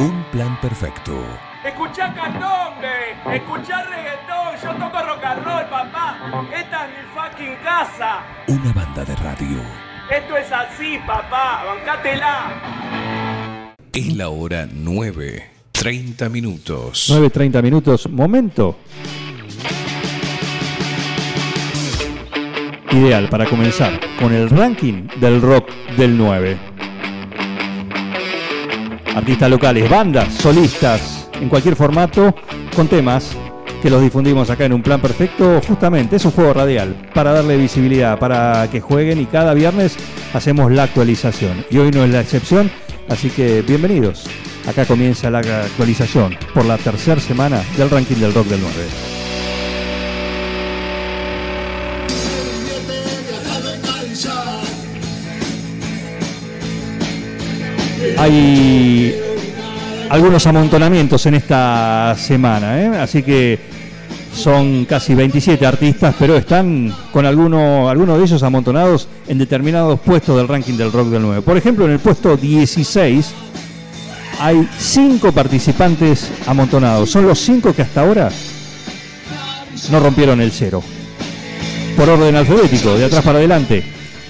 Un plan perfecto. Escuchá candombe, escuchá reggaetón, yo toco rock and roll, papá. Esta es mi fucking casa. Una banda de radio. Esto es así, papá, bancátela. Es la hora 9, 30 minutos. 9.30 minutos, momento. Ideal para comenzar con el ranking del rock del 9. Artistas locales, bandas, solistas, en cualquier formato, con temas que los difundimos acá en un plan perfecto. Justamente es un juego radial para darle visibilidad, para que jueguen y cada viernes hacemos la actualización. Y hoy no es la excepción, así que bienvenidos. Acá comienza la actualización por la tercera semana del ranking del rock del 9. Hay algunos amontonamientos en esta semana, ¿eh? así que son casi 27 artistas, pero están con alguno, algunos de ellos amontonados en determinados puestos del ranking del rock del 9. Por ejemplo, en el puesto 16 hay 5 participantes amontonados. Son los 5 que hasta ahora no rompieron el cero. Por orden alfabético, de atrás para adelante.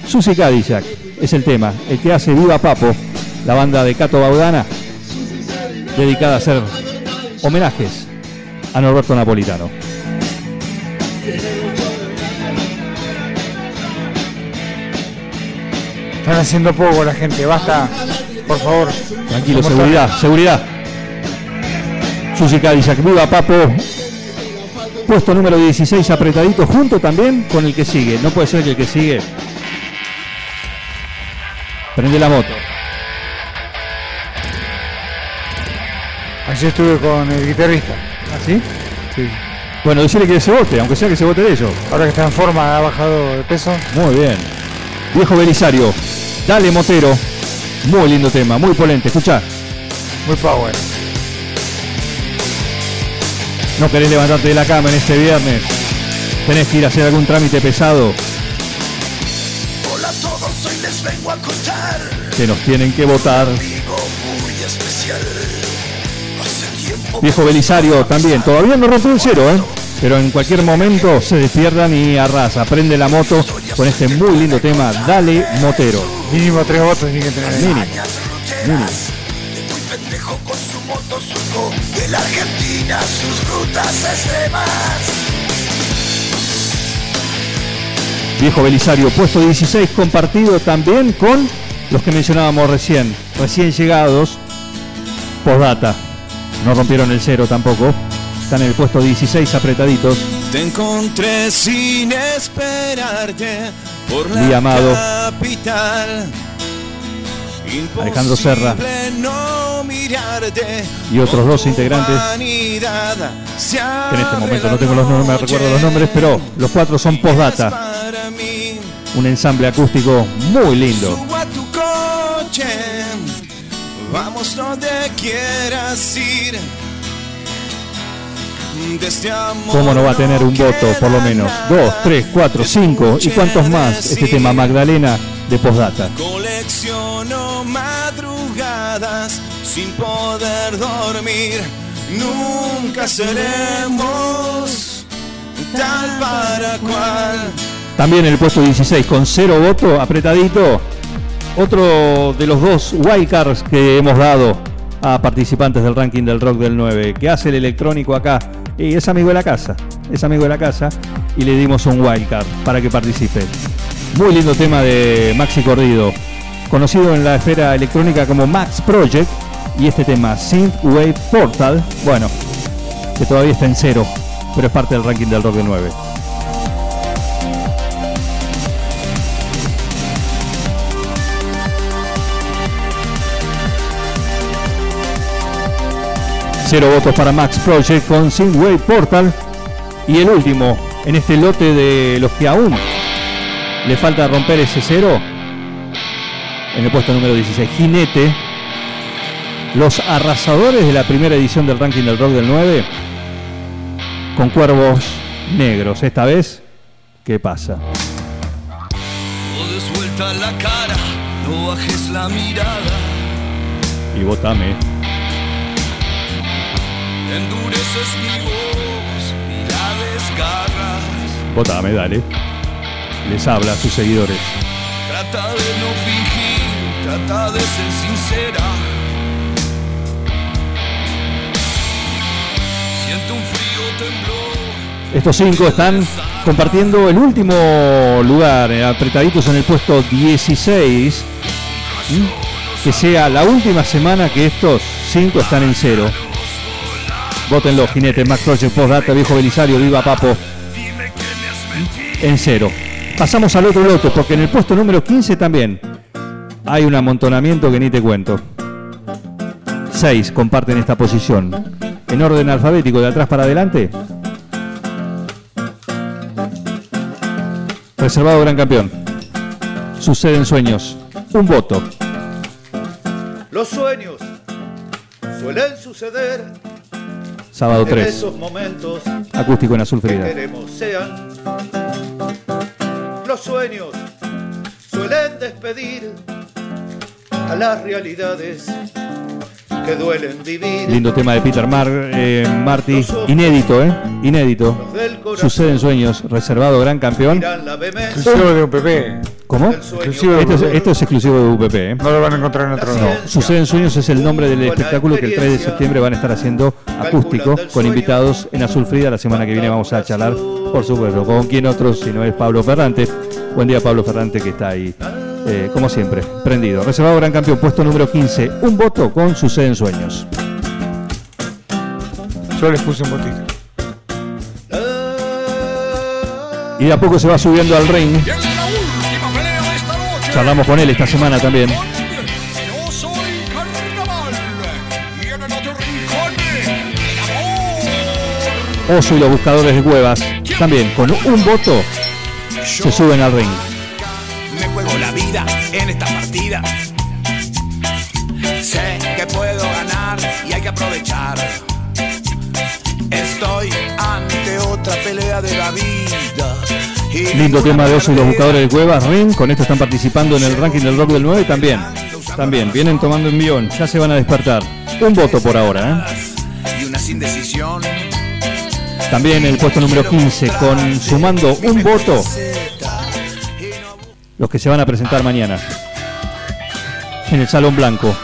Susi Cadillac es el tema, el que hace Viva Papo, la banda de Cato Baudana, dedicada a hacer homenajes a Norberto Napolitano. Están haciendo poco la gente, basta, por favor. Tranquilo, seguridad, seguridad. Susi Cadillac, Viva Papo. Puesto número 16 apretadito, junto también con el que sigue. No puede ser que el que sigue. Prende la moto. Ayer estuve con el guitarrista. ¿Así? Sí. Bueno, decirle que se vote, aunque sea que se vote de ellos. Ahora que está en forma, ha bajado de peso. Muy bien. Viejo Belisario, dale Motero. Muy lindo tema, muy polente. Escucha, Muy power. no querés levantarte de la cama en este viernes. Tenés que ir a hacer algún trámite pesado. Hola a todos, hoy les vengo a contar Que nos tienen que votar. Viejo Belisario también. Todavía no rompió el cero, ¿eh? Pero en cualquier momento se despiertan y arrasa. Prende la moto con este muy lindo tema. Dale Motero. Mínimo tres votos tiene que tener. Mínimo. Mínimo. pendejo con su moto surco de la Argentina sus rutas extremas. Viejo Belisario, puesto 16, compartido también con los que mencionábamos recién, recién llegados, postdata. No rompieron el cero tampoco. Están en el puesto 16 apretaditos. Te encontré sin esperarte por la Amado. capital. Alejandro Serra. Imposible no mirarte Y otros dos integrantes. en este momento no tengo los nombres, me recuerdo los nombres, pero los cuatro son postdata. Un ensamble acústico muy lindo. Subo a tu coche, vamos donde quieras ir. Este ¿Cómo no va a tener un voto, por lo menos? Dos, tres, cuatro, cinco. ¿Y cuántos más? Este tema Magdalena de postdata. Colecciono madrugadas sin poder dormir. Nunca seremos tal para cual. También en el puesto 16 con cero voto, apretadito. Otro de los dos wildcards que hemos dado a participantes del ranking del rock del 9, que hace el electrónico acá. Y es amigo de la casa, es amigo de la casa. Y le dimos un wildcard para que participe. Muy lindo tema de Maxi Cordido, conocido en la esfera electrónica como Max Project. Y este tema, Synthwave Portal, bueno, que todavía está en cero, pero es parte del ranking del rock del 9. Cero votos para Max Project con Synthwave Portal. Y el último en este lote de los que aún le falta romper ese cero. En el puesto número 16, Jinete. Los arrasadores de la primera edición del ranking del rock del 9. Con cuervos negros. Esta vez, ¿qué pasa? No des vuelta la cara, no bajes la mirada. Y votame. Endureces mi voz y la desgarras. Votame, dale. Les habla a sus seguidores. Trata de no fingir, trata de ser sincera. Siento un frío temblor. Estos cinco están compartiendo el último lugar, eh, apretaditos en el puesto 16. ¿Mm? Que sea la última semana que estos cinco están en cero. Votenlo, jinete, Max Project, Postdata, Viejo Belisario, Viva Papo. En cero. Pasamos al otro lote, porque en el puesto número 15 también hay un amontonamiento que ni te cuento. Seis comparten esta posición. En orden alfabético, de atrás para adelante. Reservado gran campeón. Suceden sueños. Un voto. Los sueños suelen suceder Sábado en 3. esos momentos Acústico en azul que Frida. queremos sean. Los sueños suelen despedir a las realidades que duelen vivir. Lindo tema de Peter Mar, eh, Marty. Inédito, ¿eh? Inédito. Suceden sueños. Reservado gran campeón. Exclusivo de UPP. ¿Cómo? Exclusivo de Esto es, UPP. esto es exclusivo de UPP, ¿eh? No lo van a encontrar en otro lado. Suceden Sueños es el nombre del espectáculo que el 3 de septiembre van a estar haciendo acústico con invitados en Azul Frida. La semana que viene vamos a charlar, por supuesto, con quién otro si no es Pablo Ferrante. Buen día, Pablo Ferrante, que está ahí, eh, como siempre, prendido. Reservado gran campeón, puesto número 15. Un voto con Suceden Sueños. Yo les puse un botito. Y de a poco se va subiendo al ring. Charlamos con él esta semana también. En. Oso y los buscadores de cuevas. También con un voto se suben al ring. En esta partida. Sé que puedo ganar y hay que aprovechar. Estoy ante otra pelea de la vida. Y Lindo tema de Oso y los buscadores de cuevas. Ring, con esto están participando en el ranking del rock del 9 también. También, vienen tomando envión, ya se van a despertar. Un voto por ahora, ¿eh? Y una sin decisión. También el puesto número 15, con sumando un voto, los que se van a presentar mañana en el Salón Blanco.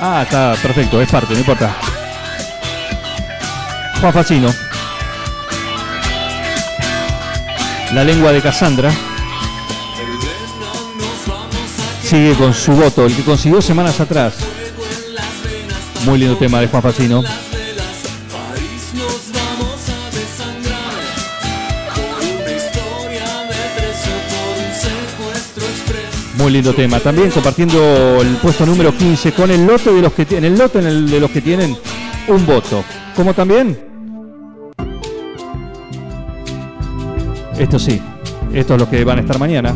Ah, está perfecto, es parte, no importa. Juan Facino. La lengua de Cassandra. Sigue con su voto, el que consiguió semanas atrás. Muy lindo tema de Juan Facino. Muy lindo tema. También compartiendo el puesto número 15 con el lote de los que tienen, el lote en el de los que tienen un voto. Como también. Esto sí, estos los que van a estar mañana.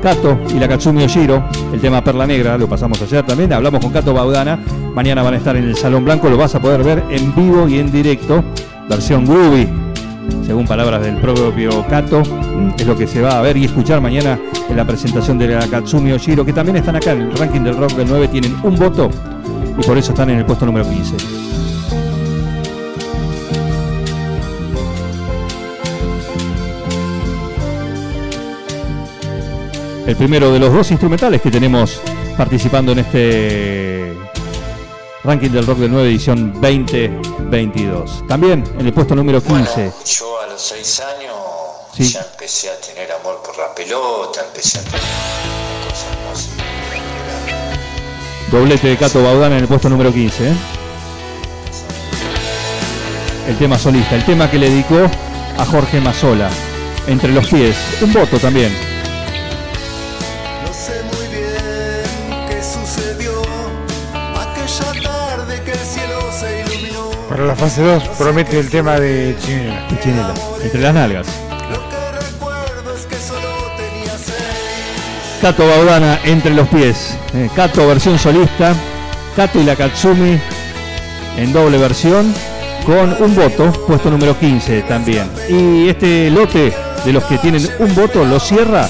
Kato y la Katsumi Oshiro, el tema Perla Negra, lo pasamos ayer también, hablamos con Kato Baudana, mañana van a estar en el Salón Blanco, lo vas a poder ver en vivo y en directo, versión groovy, según palabras del propio Kato, es lo que se va a ver y escuchar mañana en la presentación de la Katsumi Oshiro, que también están acá en el ranking del rock del 9, tienen un voto y por eso están en el puesto número 15. El primero de los dos instrumentales que tenemos participando en este ranking del rock del 9 edición 2022. También en el puesto número 15. Yo a los seis años Sí. ya empecé a tener amor por la pelota, empecé a tener cosas más. Doblete de Cato Baudana en el puesto número 15. ¿eh? El tema solista, el tema que le dedicó a Jorge Mazola. Entre los pies, un voto también. No sé muy bien qué sucedió aquella tarde que el cielo se iluminó. Para la fase 2 promete el tema de Chinela. Y Chinela, entre las nalgas. Cato Baudana entre los pies. Eh, versión solista, Cato y la Katsumi en doble versión, con un voto, puesto número 15 también. Y este lote de los que tienen un voto lo cierra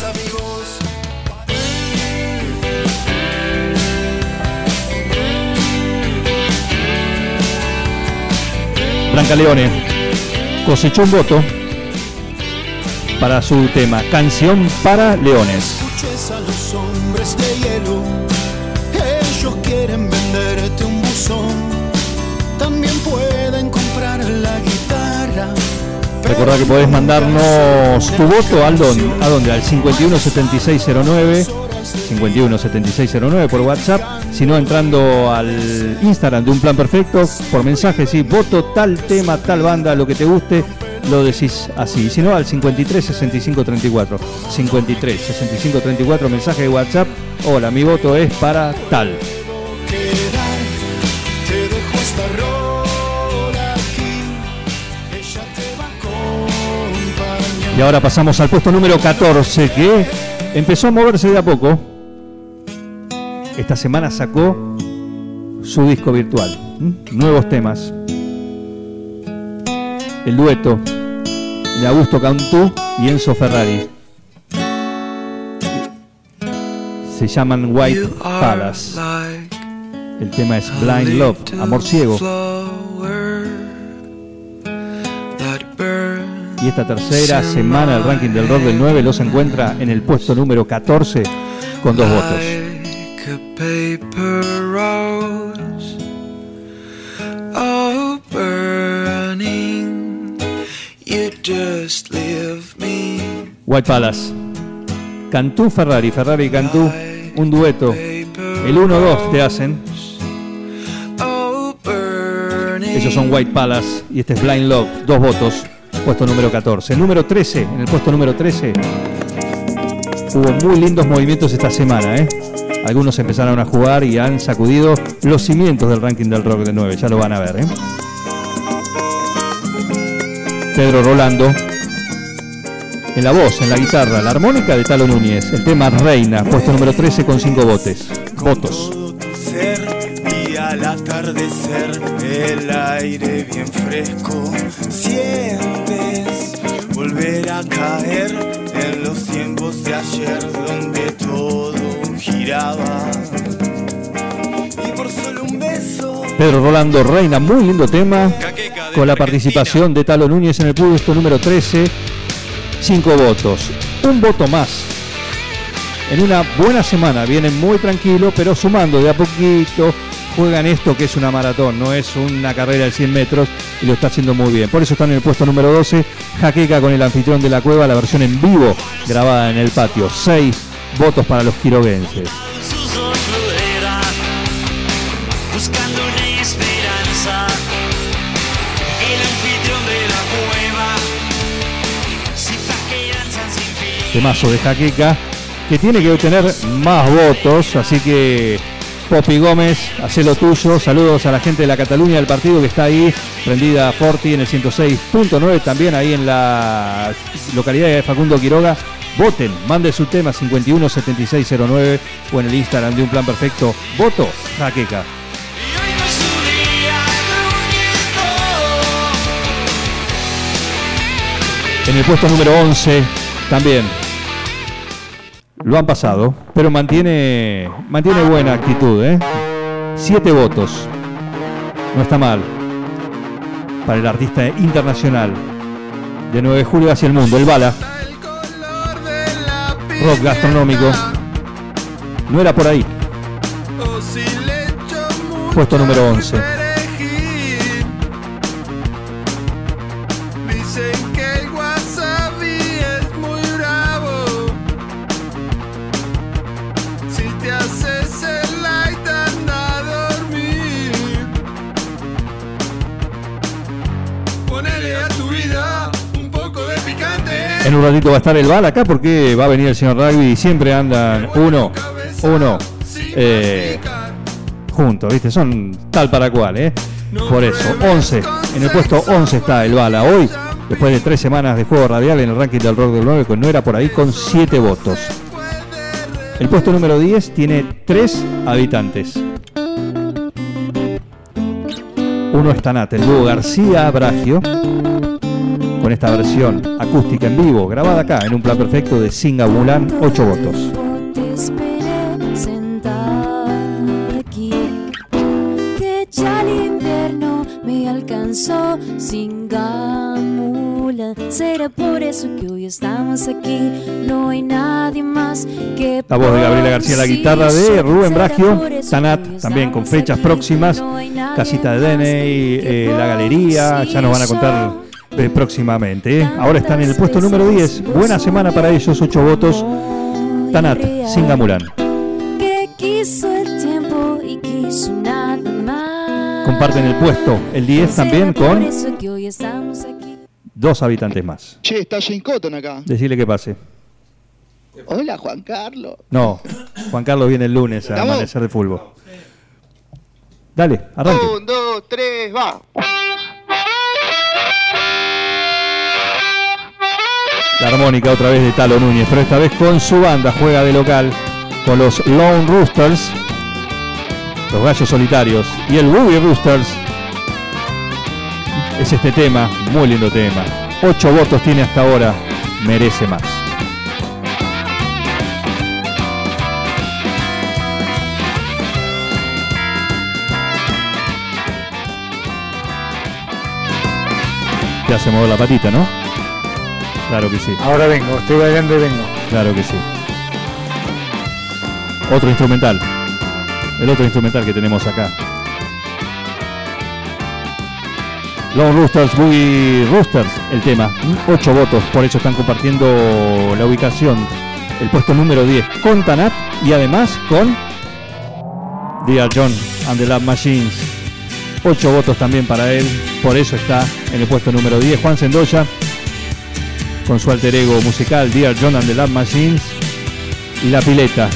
Brancaleone cosechó un voto para su tema Canción para Leones a los hombres de hielo. Ellos quieren venderte un buzón. También pueden comprar la guitarra. Recordá que podés mandarnos tu voto al don, a dónde, al 517609 517609 por WhatsApp, sino entrando al Instagram de Un Plan Perfecto por mensaje, sí, voto tal tema, tal banda, lo que te guste, lo decís así, si no al 53 65 34 53 65 34 mensaje de WhatsApp, hola, mi voto es para tal. Y ahora pasamos al puesto número 14 que empezó a moverse de a poco. Esta semana sacó su disco virtual, nuevos temas. El dueto de Augusto Cantú y Enzo Ferrari. Se llaman White Palace. El tema es Blind Love, Amor Ciego. Y esta tercera semana el ranking del rock del 9 los encuentra en el puesto número 14 con dos votos. White Palace. Cantú Ferrari, Ferrari Cantú, un dueto. El 1-2 te hacen. Ellos son White Palace y este es Blind Love, dos votos, puesto número 14. Número 13, en el puesto número 13 hubo muy lindos movimientos esta semana, ¿eh? Algunos empezaron a jugar y han sacudido los cimientos del ranking del rock de 9, ya lo van a ver, ¿eh? Pedro Rolando en la voz, en la guitarra, la armónica de Talo Núñez, el tema Reina, puesto número 13 con 5 votos. Votos. todo tu ser y al atardecer el aire bien fresco sientes volver a caer en los tiempos de ayer donde todo giraba Pedro Rolando Reina, muy lindo tema, con la participación de Talo Núñez en el puesto número 13, 5 votos, un voto más. En una buena semana, vienen muy tranquilo, pero sumando de a poquito, juegan esto que es una maratón, no es una carrera de 100 metros y lo está haciendo muy bien. Por eso están en el puesto número 12, Jaqueca con el anfitrión de la cueva, la versión en vivo grabada en el patio. 6 votos para los quiroguenses. Temazo de Jaqueca, que tiene que obtener más votos, así que Popi Gómez, hacé lo tuyo, saludos a la gente de la Cataluña del partido que está ahí, prendida a Forti en el 106.9, también ahí en la localidad de Facundo Quiroga. Voten, mande su tema 517609 o en el Instagram de Un Plan Perfecto. Voto Jaqueca. En el puesto número 11 también lo han pasado, pero mantiene, mantiene buena actitud. ¿eh? Siete votos. No está mal. Para el artista internacional de 9 de julio hacia el mundo, el Bala. Rock gastronómico. No era por ahí. Puesto número 11. Un ratito va a estar el Bala acá porque va a venir el señor Rugby y siempre andan uno, uno, eh, juntos, ¿viste? Son tal para cual, ¿eh? Por eso, 11. En el puesto 11 está el Bala. Hoy, después de tres semanas de juego radial en el ranking del rock del 9, con no era por ahí, con 7 votos. El puesto número 10 tiene 3 habitantes. Uno es Tanat, el García Bragio, con esta versión acústica en vivo, grabada acá en un plan perfecto de Singa Mulan, 8 votos. Será por eso que hoy estamos aquí. No hay nadie más que. La voz de Gabriela García, la guitarra de Rubén Bragio, hoy también con fechas próximas, Casita de Dene, eh, La Galería, ya nos van a contar eh, próximamente. ¿eh? Ahora están en el puesto número 10. Buena semana para ellos, 8 votos. Tanat, más. Comparten el puesto, el 10 también con dos habitantes más. Che, está Jane Cotton acá. Decirle que pase. Hola, Juan Carlos. No, Juan Carlos viene el lunes a amanecer de fútbol. Dale, arranque. Un, dos, tres, va. La armónica otra vez de Talo Núñez, pero esta vez con su banda, juega de local con los Lone Roosters, los Gallos Solitarios y el Boogie Roosters. Es este tema, muy lindo tema. Ocho votos tiene hasta ahora, merece más. Te hace mover la patita, ¿no? Claro que sí. Ahora vengo, estoy bailando y vengo. Claro que sí. Otro instrumental. El otro instrumental que tenemos acá. Lone Roosters, Boogie Roosters, el tema. Ocho votos, por eso están compartiendo la ubicación. El puesto número 10 con Tanat y además con Dear John and the Love Machines. Ocho votos también para él, por eso está en el puesto número 10. Juan Sendoya con su alter ego musical Dear John and the Love Machines y La Pileta.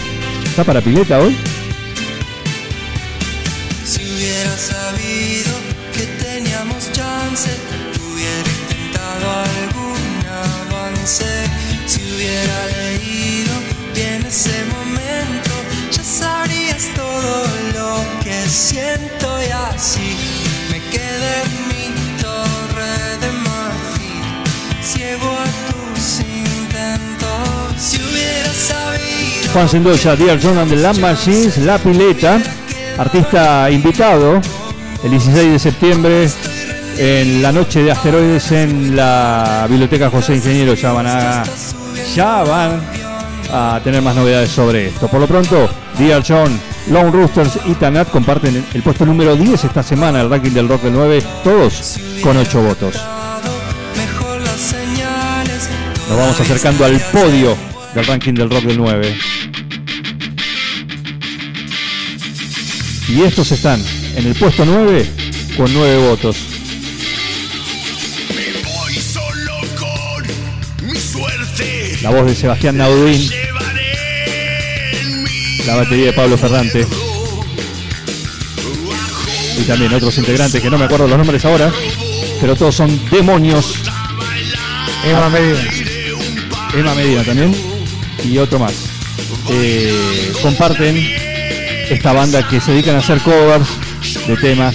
¿Está para Pileta hoy? Si hubiera sabido que teníamos chance, hubiera intentado algún avance. Si hubiera leído bien ese momento, ya sabrías todo lo que siento y así Juan Sendoya, Dear John and the Love Machines, La Pileta, artista invitado el 16 de septiembre en la noche de asteroides en la Biblioteca José Ingeniero. Ya van a, ya van a tener más novedades sobre esto. Por lo pronto, Dear John, Lone Roosters y Tanat comparten el puesto número 10 esta semana, el ranking del rock del 9, todos con 8 votos. Nos vamos acercando al podio del ranking del rock del 9. Y estos están en el puesto 9 con 9 votos. La voz de Sebastián Naudín. La batería de Pablo Ferrante. Y también otros integrantes que no me acuerdo los nombres ahora. Pero todos son demonios. Emma Medina. Emma Medina también. Y otro más. Eh, comparten esta banda que se dedican a hacer covers de temas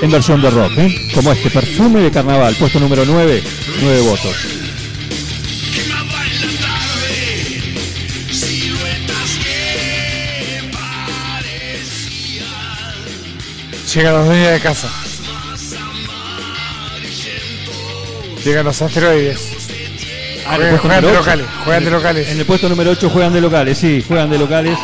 en versión de rock, ¿eh? como este perfume de carnaval, puesto número 9, 9 votos. Llegan los dueños de casa. Llegan los asteroides. Ah, Juegan, de locales, juegan de locales. En el puesto número 8 juegan de locales, sí, juegan de locales.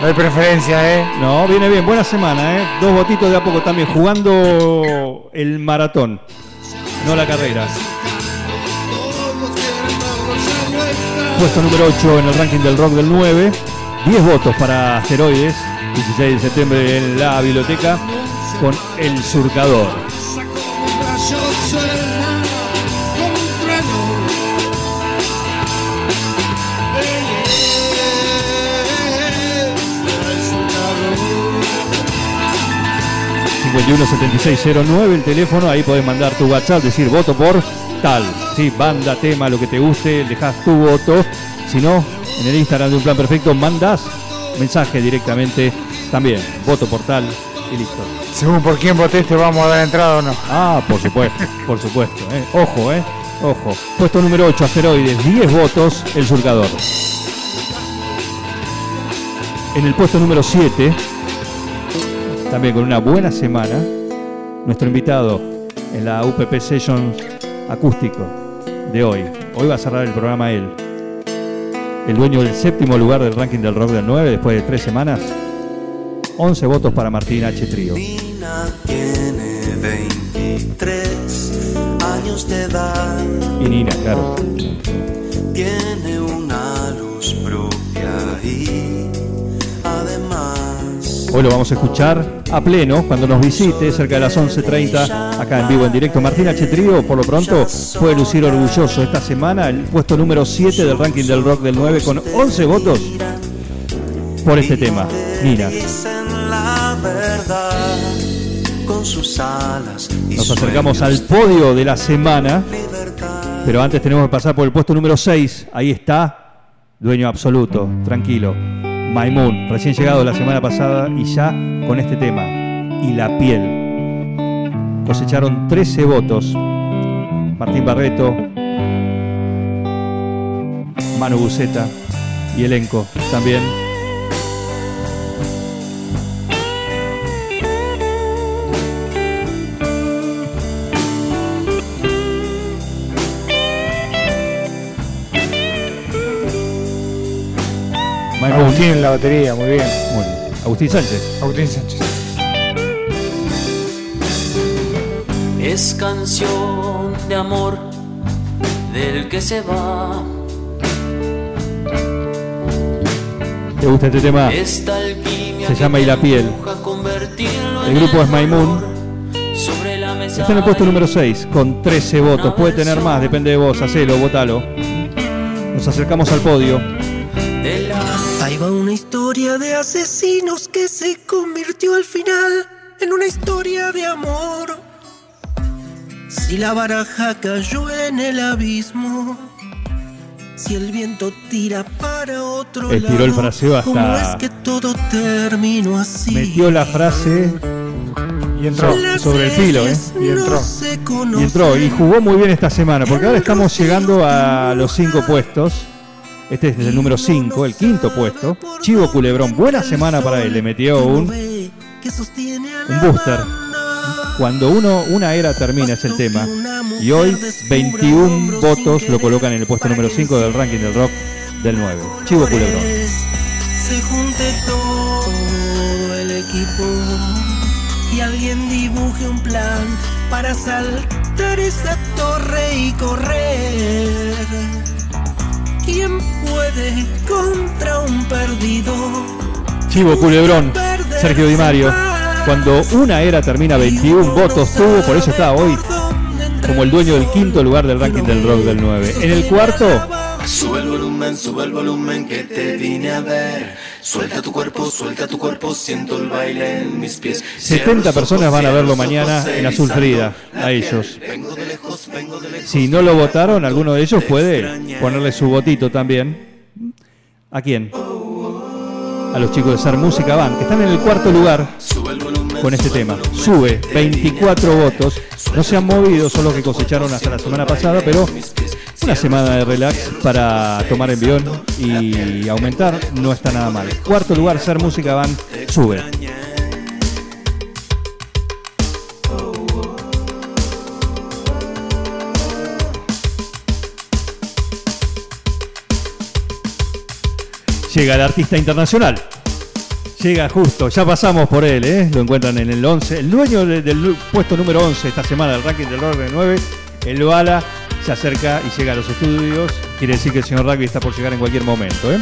No hay preferencia, ¿eh? No, viene bien, buena semana, ¿eh? Dos votitos de a poco también, jugando el maratón, no la carrera. Puesto número 8 en el ranking del rock del 9. 10 votos para Asteroides, 16 de septiembre en la biblioteca con El Surcador. Nueve el teléfono, ahí podés mandar tu WhatsApp, decir voto por tal, sí, banda, tema, lo que te guste, dejas tu voto. Si no, en el Instagram de Un Plan Perfecto mandas mensaje directamente también, voto por tal y listo. Según por quién votés te vamos a dar entrada o no. Ah, por supuesto, por supuesto. eh. Ojo, eh. Ojo. Puesto número 8, asteroides, 10 votos, el surcador. En el puesto número 7, también con una buena semana, nuestro invitado en la UPP Sessions acústico de hoy. Hoy va a cerrar el programa él. El dueño del séptimo lugar del ranking del rock del 9 después de tres semanas. 11 votos para Martín H. Trío. Nina tiene 23 años de edad. Y Nina, claro. Tiene una luz propia y Hoy lo vamos a escuchar a pleno cuando nos visite cerca de las 11.30 acá en vivo en directo. Martín H. Por lo pronto, puede lucir orgulloso esta semana el puesto número 7 del ranking del rock del 9 con 11 votos por este tema. Nina. Nos acercamos al podio de la semana, pero antes tenemos que pasar por el puesto número 6. Ahí está, dueño absoluto, tranquilo. Maimun, recién llegado la semana pasada y ya con este tema. Y la piel. Cosecharon 13 votos. Martín Barreto, Manu Buceta y elenco también. Agustín en la batería, muy bien. Muy bien. Agustín Sánchez. Agustín Sánchez. Es canción de amor del que se va. ¿Te gusta este tema? Se llama Y la piel. El grupo es. Maimun. Está en el puesto número 6 con 13 votos. Puede tener más, depende de vos. Hacelo, votalo. Nos acercamos al podio. Ahí va una historia de asesinos que se convirtió al final en una historia de amor. Si la baraja cayó en el abismo, si el viento tira para otro Estiró lado, el fraseo hasta- ¿cómo es que todo terminó así? Metió la frase Y entró. Las sobre el filo, ¿eh? Y entró. no se Y entró y jugó muy bien esta semana, porque ahora estamos llegando a los 5 puestos. Este es el número 5, el quinto puesto. Chivo Culebrón, buena semana para él. Le metió un, un booster. Cuando uno, una era termina es el tema. Y hoy 21 votos lo colocan en el puesto número 5 del ranking del rock del 9. Chivo Culebrón. se junte todo el equipo y alguien dibuje un plan para saltar esa torre y correr. ¿Quién puede contra un perdido? Chivo Culebrón, Sergio Di Mario. Cuando una era termina 21 votos tuvo, por eso está hoy como el dueño del quinto lugar del ranking del rock del 9. En el cuarto, Sube el volumen, sube el volumen que te vine a ver. Suelta tu cuerpo, suelta tu cuerpo, siento el baile en mis pies. 70 personas van a verlo mañana en Azul Frida, a ellos. Si no lo votaron, alguno de ellos puede ponerle su votito también. ¿A quién? A los chicos de Ser Música Van, que están en el cuarto lugar con este tema. Sube 24 votos. No se han movido, son los que cosecharon hasta la semana pasada, pero una semana de relax para tomar envión y aumentar no está nada mal. Cuarto lugar, Ser Música Van, sube. Llega el artista internacional. Llega justo, ya pasamos por él, ¿eh? lo encuentran en el 11. El dueño de- del puesto número 11 esta semana del ranking del orden 9, el Bala, se acerca y llega a los estudios. Quiere decir que el señor Rugby está por llegar en cualquier momento. ¿eh?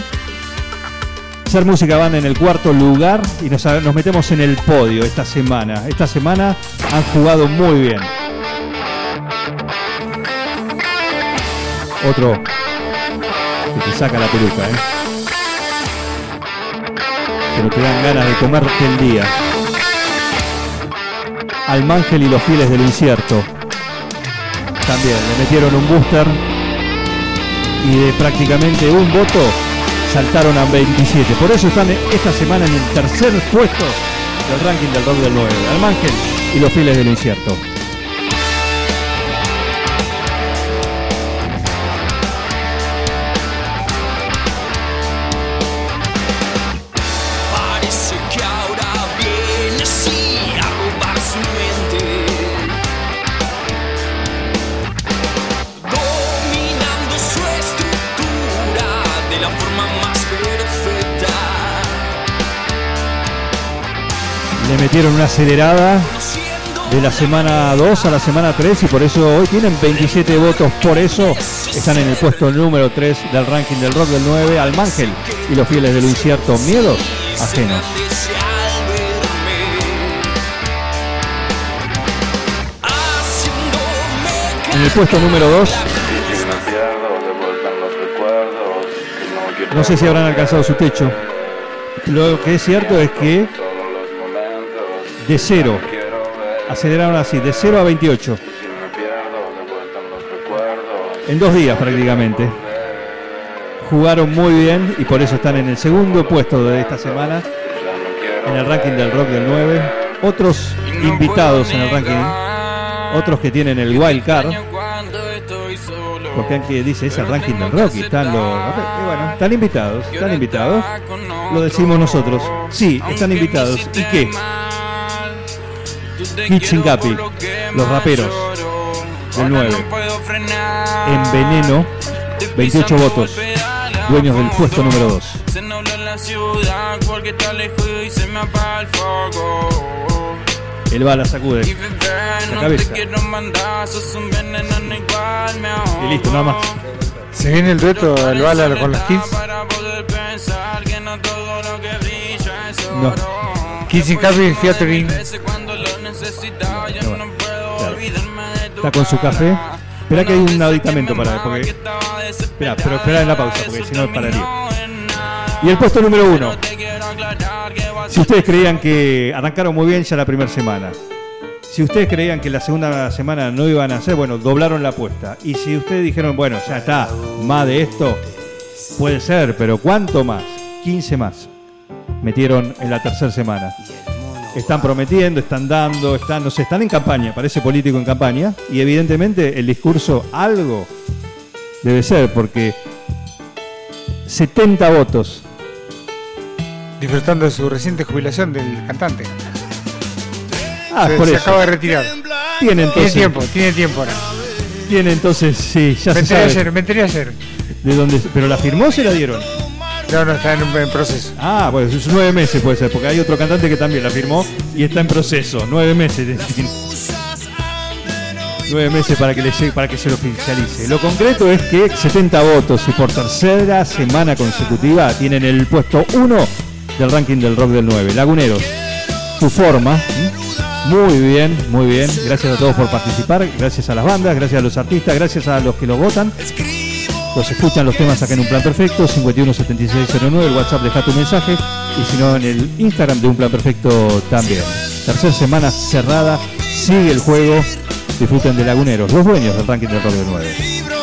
Ser Música Banda en el cuarto lugar y nos, metemos en el podio esta semana. Esta semana han jugado muy bien. Otro que te saca la peluca, ¿eh? pero te dan ganas de comerte el día. Almángel y los fieles del incierto. También le metieron un booster y de prácticamente un voto saltaron a 27. Por eso están esta semana en el tercer puesto del ranking del rock del 9. Almángel y los fieles del incierto. Metieron una acelerada de la semana 2 a la semana 3 y por eso hoy tienen 27 votos. Por eso están en el puesto número 3 del ranking del rock del 9 al Mangel y los fieles del incierto miedos ajenos. En el puesto número 2 no sé si habrán alcanzado su techo. Lo que es cierto es que de 0 aceleraron así, de 0 a 28. En dos días prácticamente. Jugaron muy bien y por eso están en el segundo puesto de esta semana en el ranking del rock del 9. Otros invitados en el ranking, otros que tienen el wild card. Porque aquí dice es el ranking del rock y están los. bueno, están invitados, están invitados. Lo decimos nosotros. Sí, están invitados. ¿Y qué? Kitchen Capi, los raperos del 9. En veneno, 28 votos. Dueños del puesto número 2. El bala sacude la cabeza. Y listo, nada más. Se viene el dueto del bala con los kids. No. Kids in Capi featuring. Está con su café. Espera que hay un aditamento para porque Espera, pero espera en la pausa porque si no pararía. Y el puesto número uno. Si ustedes creían que arrancaron muy bien ya la primera semana. Si ustedes creían que la segunda semana no iban a hacer, bueno, doblaron la apuesta. Y si ustedes dijeron, bueno, ya está, más de esto, puede ser, pero ¿cuánto más? 15 más. Metieron en la tercera semana. Están prometiendo, están dando, están, no sé, están en campaña, parece político en campaña. Y evidentemente el discurso algo debe ser, porque 70 votos. Disfrutando de su reciente jubilación del cantante. Ah, se, por se eso. acaba de retirar. Tiene entonces. Tiene tiempo, tiene tiempo ahora. Tiene entonces, sí, ya Me se sabe. ayer, me enteré ayer. ¿De dónde? ¿Pero la firmó o se la dieron? No, no, está en, proceso. Ah, bueno, es nueve meses puede ser, porque hay otro cantante que también la firmó y está en proceso. Nueve meses. nueve meses para que, le llegue- para que se lo oficialice. Lo concreto es que 70 votos y por tercera semana consecutiva tienen el puesto 1 del ranking del rock del 9. Laguneros, tu forma. Muy bien, muy bien. Gracias a todos por participar. Gracias a las bandas, gracias a los artistas, gracias a los que lo votan. Los escuchan los temas acá en un plan perfecto, 517609, el WhatsApp deja tu mensaje y si no en el Instagram de un plan perfecto también. Tercer semana cerrada, sigue el juego, disfruten de Laguneros, los dueños del ranking del rock del 9.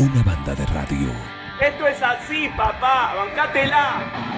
Una banda de radio. Esto es así, papá, bancátela.